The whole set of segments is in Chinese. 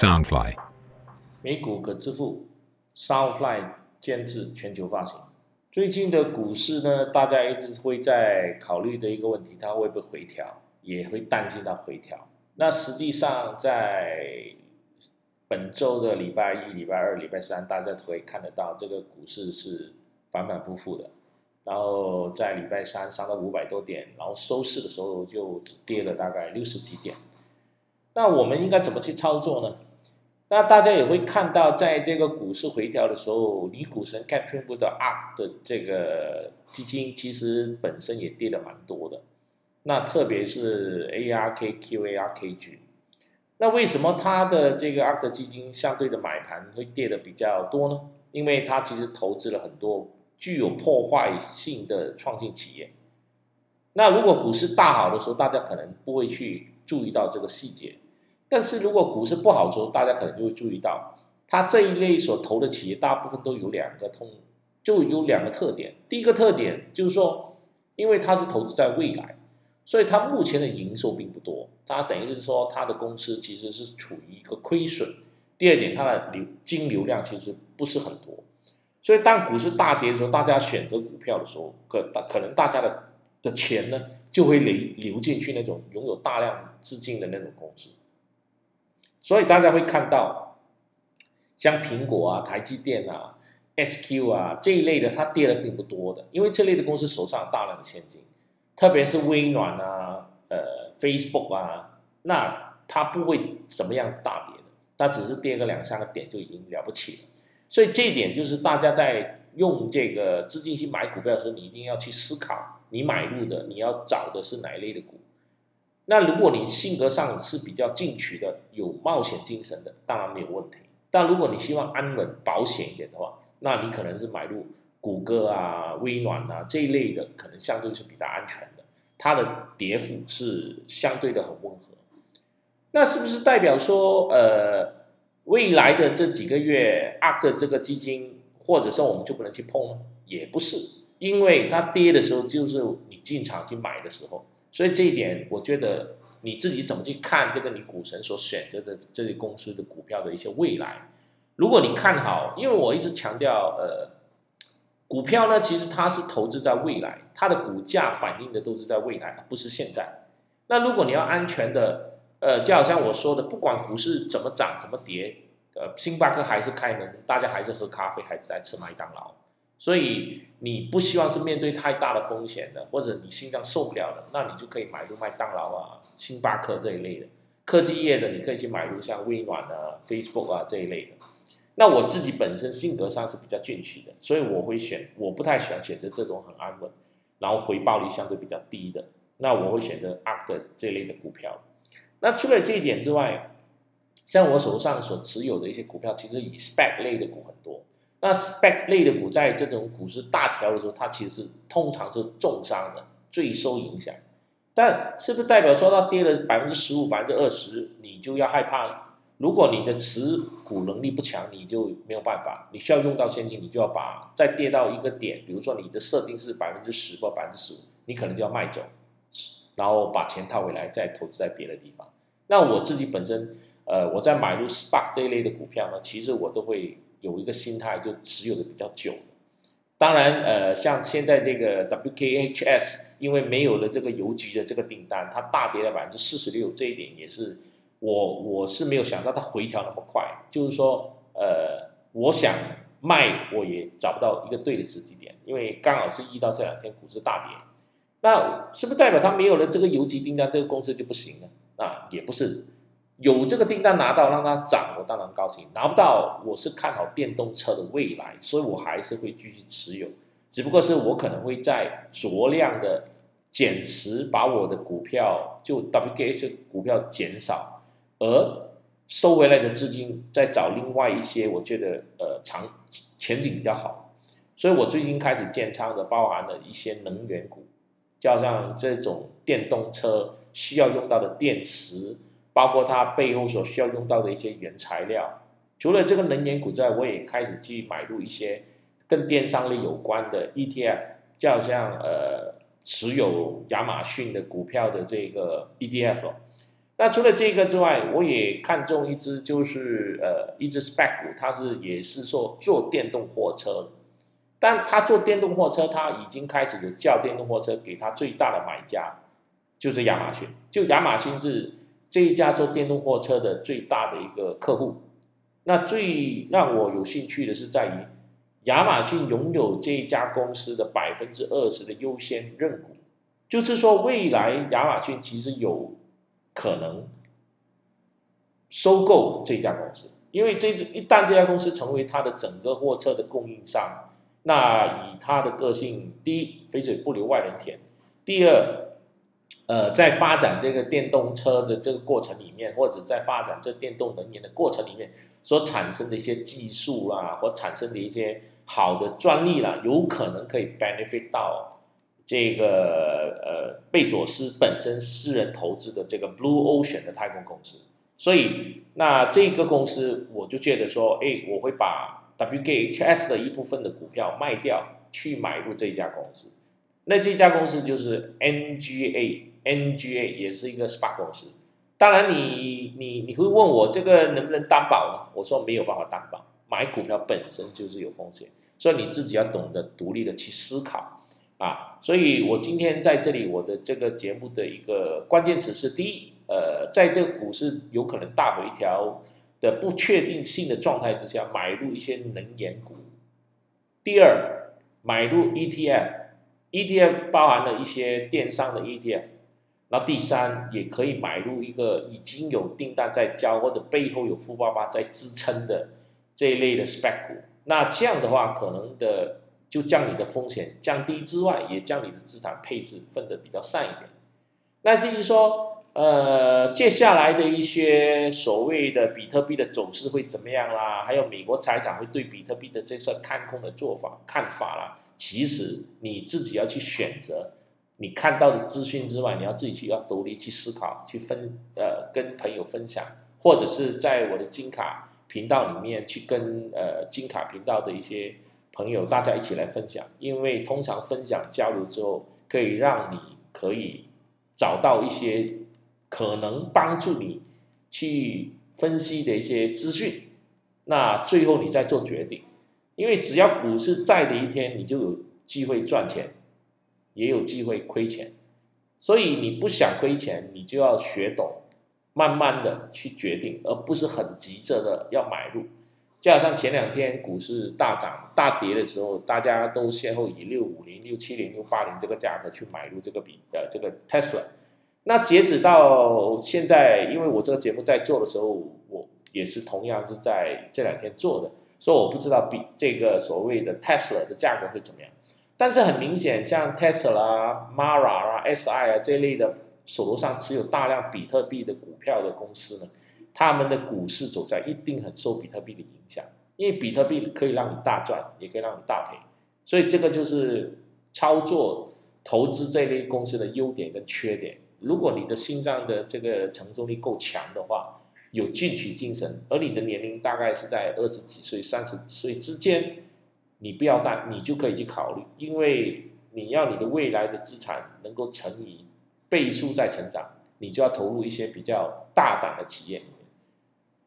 Soundfly，美股可支付，Soundfly 监制全球发行。最近的股市呢，大家一直会在考虑的一个问题，它会不会回调，也会担心它回调。那实际上在本周的礼拜一、礼拜二、礼拜三，大家都可以看得到这个股市是反反复复的。然后在礼拜三上到五百多点，然后收市的时候就跌了大概六十几点。那我们应该怎么去操作呢？那大家也会看到，在这个股市回调的时候，你股神 c a p t r i n Wood Up 的这个基金其实本身也跌的蛮多的。那特别是 ARKQARKG，那为什么它的这个 Up 基金相对的买盘会跌的比较多呢？因为它其实投资了很多具有破坏性的创新企业。那如果股市大好的时候，大家可能不会去注意到这个细节。但是如果股市不好的时候，大家可能就会注意到，它这一类所投的企业大部分都有两个通，就有两个特点。第一个特点就是说，因为它是投资在未来，所以它目前的营收并不多，它等于是说它的公司其实是处于一个亏损。第二点，它的流金流量其实不是很多，所以当股市大跌的时候，大家选择股票的时候，可大可能大家的的钱呢就会流流进去那种拥有大量资金的那种公司。所以大家会看到，像苹果啊、台积电啊、SQ 啊这一类的，它跌的并不多的，因为这类的公司手上有大量的现金，特别是微软啊、呃 Facebook 啊，那它不会怎么样大跌的，它只是跌个两三个点就已经了不起了。所以这一点就是大家在用这个资金去买股票的时候，你一定要去思考，你买入的你要找的是哪一类的股。那如果你性格上是比较进取的，有冒险精神的，当然没有问题。但如果你希望安稳保险一点的话，那你可能是买入谷歌啊、微软啊这一类的，可能相对是比较安全的，它的跌幅是相对的很温和。那是不是代表说，呃，未来的这几个月 ARK 这个基金，或者说我们就不能去碰呢？也不是，因为它跌的时候，就是你进场去买的时候。所以这一点，我觉得你自己怎么去看这个你股神所选择的这类公司的股票的一些未来？如果你看好，因为我一直强调，呃，股票呢，其实它是投资在未来，它的股价反映的都是在未来，不是现在。那如果你要安全的，呃，就好像我说的，不管股市怎么涨怎么跌，呃，星巴克还是开门，大家还是喝咖啡，还是在吃麦当劳。所以你不希望是面对太大的风险的，或者你心脏受不了的，那你就可以买入麦当劳啊、星巴克这一类的科技业的，你可以去买入像微软啊、Facebook 啊这一类的。那我自己本身性格上是比较进取的，所以我会选，我不太喜欢选择这种很安稳，然后回报率相对比较低的。那我会选择 ARK 这类的股票。那除了这一点之外，像我手上所持有的一些股票，其实以 Spec 类的股很多。那 spec 类的股在这种股市大调的时候，它其实通常是重伤的，最受影响。但是不是代表说它跌了百分之十五、百分之二十，你就要害怕了？如果你的持股能力不强，你就没有办法，你需要用到现金，你就要把再跌到一个点，比如说你的设定是百分之十或百分之十五，你可能就要卖走，然后把钱套回来，再投资在别的地方。那我自己本身，呃，我在买入 SPAC 这一类的股票呢，其实我都会。有一个心态就持有的比较久当然，呃，像现在这个 WKHS，因为没有了这个邮局的这个订单，它大跌了百分之四十六，这一点也是我我是没有想到它回调那么快。就是说，呃，我想卖我也找不到一个对的时机点，因为刚好是遇到这两天股市大跌，那是不是代表它没有了这个邮局订单，这个公司就不行了？啊，也不是。有这个订单拿到，让它涨，我当然高兴；拿不到，我是看好电动车的未来，所以我还是会继续持有。只不过是我可能会在酌量的减持，把我的股票就 WGH 股票减少，而收回来的资金再找另外一些我觉得呃长前景比较好。所以我最近开始建仓的，包含了一些能源股，加上这种电动车需要用到的电池。包括它背后所需要用到的一些原材料，除了这个能源股之外，我也开始去买入一些跟电商类有关的 ETF，就好像呃持有亚马逊的股票的这个 ETF。那除了这个之外，我也看中一只，就是呃一只 spec 股，它是也是说做电动货车，但它做电动货车，它已经开始有叫电动货车给它最大的买家，就是亚马逊。就亚马逊是这一家做电动货车的最大的一个客户。那最让我有兴趣的是在于，亚马逊拥有这一家公司的百分之二十的优先认股，就是说未来亚马逊其实有。可能收购这家公司，因为这一旦这家公司成为它的整个货车的供应商，那以它的个性，第一，肥水不流外人田；第二，呃，在发展这个电动车的这个过程里面，或者在发展这电动能源的过程里面所产生的一些技术啊，或产生的一些好的专利啦，有可能可以 benefit 到。这个呃，贝佐斯本身私人投资的这个 Blue Ocean 的太空公司，所以那这个公司我就觉得说，哎，我会把 WKHS 的一部分的股票卖掉，去买入这家公司。那这家公司就是 NGA NGA 也是一个 Spark 公司。当然，你你你会问我这个能不能担保呢？我说没有办法担保，买股票本身就是有风险，所以你自己要懂得独立的去思考。啊，所以我今天在这里，我的这个节目的一个关键词是：第一，呃，在这个股市有可能大回调的不确定性的状态之下，买入一些能源股；第二，买入 ETF，ETF 包含了一些电商的 ETF；然后第三，也可以买入一个已经有订单在交或者背后有富爸爸在支撑的这一类的 spec 股。那这样的话，可能的。就将你的风险降低之外，也将你的资产配置分得比较散一点。那至于说，呃，接下来的一些所谓的比特币的走势会怎么样啦？还有美国财长会对比特币的这些看空的做法看法啦？其实你自己要去选择，你看到的资讯之外，你要自己去要独立去思考，去分呃跟朋友分享，或者是在我的金卡频道里面去跟呃金卡频道的一些。朋友，大家一起来分享，因为通常分享交流之后，可以让你可以找到一些可能帮助你去分析的一些资讯，那最后你再做决定。因为只要股市在的一天，你就有机会赚钱，也有机会亏钱，所以你不想亏钱，你就要学懂慢慢的去决定，而不是很急着的要买入。加上前两天股市大涨大跌的时候，大家都先后以六五零、六七零、六八零这个价格去买入这个比呃这个 Tesla。那截止到现在，因为我这个节目在做的时候，我也是同样是在这两天做的，所以我不知道比这个所谓的 Tesla 的价格会怎么样。但是很明显，像 Tesla、Mara 啊、SI 啊这类的手头上持有大量比特币的股票的公司呢。他们的股市走在一定很受比特币的影响，因为比特币可以让你大赚，也可以让你大赔，所以这个就是操作投资这类公司的优点跟缺点。如果你的心脏的这个承受力够强的话，有进取精神，而你的年龄大概是在二十几岁、三十岁之间，你不要担，你就可以去考虑，因为你要你的未来的资产能够乘以倍数在成长，你就要投入一些比较大胆的企业。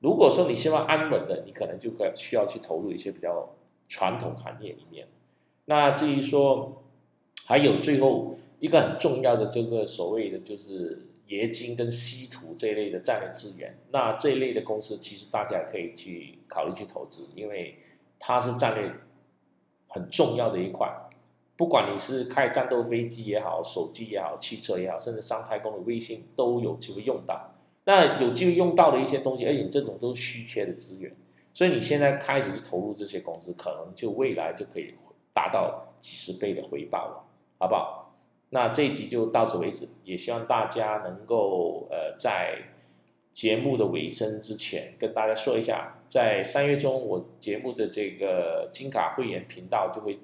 如果说你希望安稳的，你可能就可需要去投入一些比较传统行业里面。那至于说还有最后一个很重要的这个所谓的就是冶金跟稀土这一类的战略资源，那这一类的公司其实大家可以去考虑去投资，因为它是战略很重要的一块。不管你是开战斗飞机也好，手机也好，汽车也好，甚至上太空的卫星都有机会用到。那有机会用到的一些东西，而且这种都是稀缺的资源，所以你现在开始去投入这些公司，可能就未来就可以达到几十倍的回报了，好不好？那这一集就到此为止，也希望大家能够呃在节目的尾声之前跟大家说一下，在三月中我节目的这个金卡会员频道就会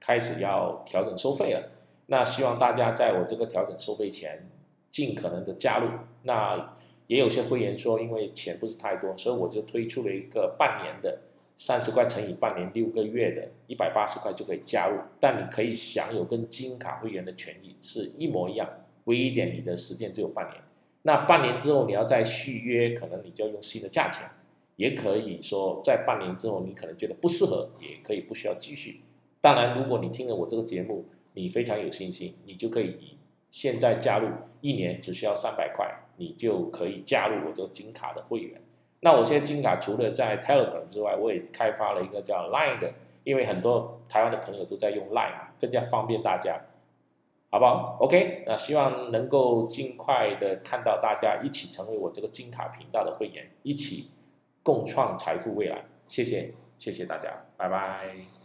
开始要调整收费了，那希望大家在我这个调整收费前。尽可能的加入，那也有些会员说，因为钱不是太多，所以我就推出了一个半年的三十块乘以半年六个月的一百八十块就可以加入，但你可以享有跟金卡会员的权益是一模一样，唯一点你的时间只有半年。那半年之后你要再续约，可能你就要用新的价钱。也可以说，在半年之后，你可能觉得不适合，也可以不需要继续。当然，如果你听了我这个节目，你非常有信心，你就可以现在加入，一年只需要三百块，你就可以加入我这个金卡的会员。那我现在金卡除了在 Telegram 之外，我也开发了一个叫 Line 的，因为很多台湾的朋友都在用 Line 嘛，更加方便大家，好不好？OK，那希望能够尽快的看到大家一起成为我这个金卡频道的会员，一起。共创财富未来，谢谢，谢谢大家，拜拜。